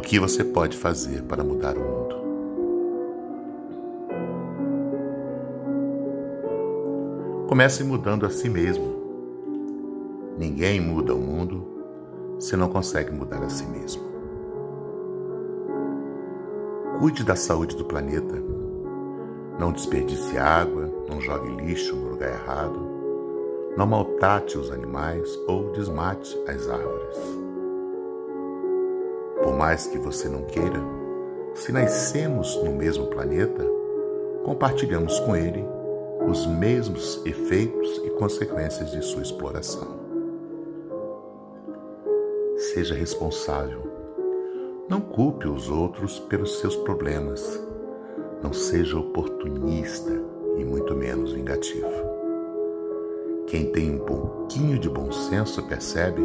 que você pode fazer para mudar o mundo? Comece mudando a si mesmo. Ninguém muda o mundo se não consegue mudar a si mesmo. Cuide da saúde do planeta. Não desperdice água, não jogue lixo no lugar errado, não maltrate os animais ou desmate as árvores. Mais que você não queira, se nascemos no mesmo planeta, compartilhamos com ele os mesmos efeitos e consequências de sua exploração. Seja responsável. Não culpe os outros pelos seus problemas. Não seja oportunista e muito menos vingativo. Quem tem um pouquinho de bom senso percebe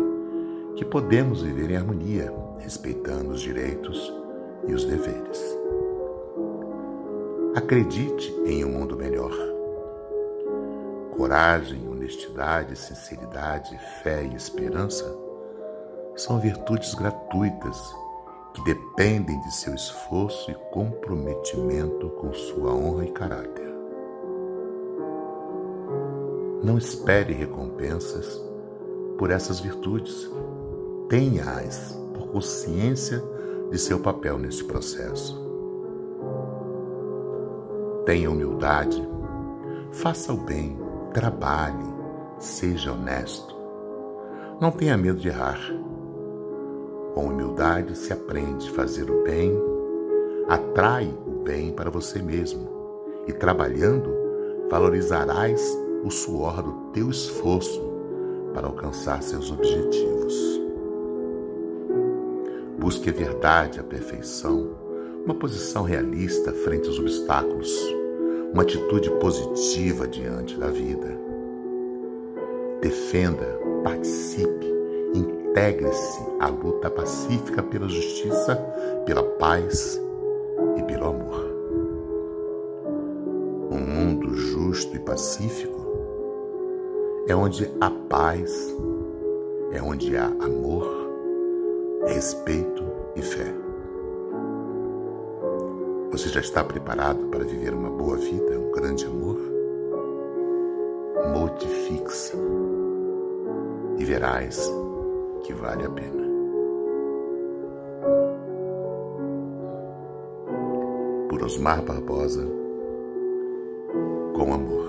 que podemos viver em harmonia, respeitando os direitos e os deveres. Acredite em um mundo melhor Coragem, honestidade, sinceridade, fé e esperança são virtudes gratuitas que dependem de seu esforço e comprometimento com sua honra e caráter. Não espere recompensas por essas virtudes. Tenha-as consciência de seu papel neste processo. Tenha humildade, faça o bem, Trabalhe, seja honesto. Não tenha medo de errar. Com humildade se aprende a fazer o bem, atrai o bem para você mesmo e trabalhando valorizarás o suor do teu esforço para alcançar seus objetivos. Busque a verdade, a perfeição, uma posição realista frente aos obstáculos uma atitude positiva diante da vida. Defenda, participe, integre-se à luta pacífica pela justiça, pela paz e pelo amor. Um mundo justo e pacífico é onde há paz, é onde há amor, respeito e fé. Você já está preparado para viver uma boa vida, um grande amor? Modifique-se e verás que vale a pena. Por Osmar Barbosa, com amor.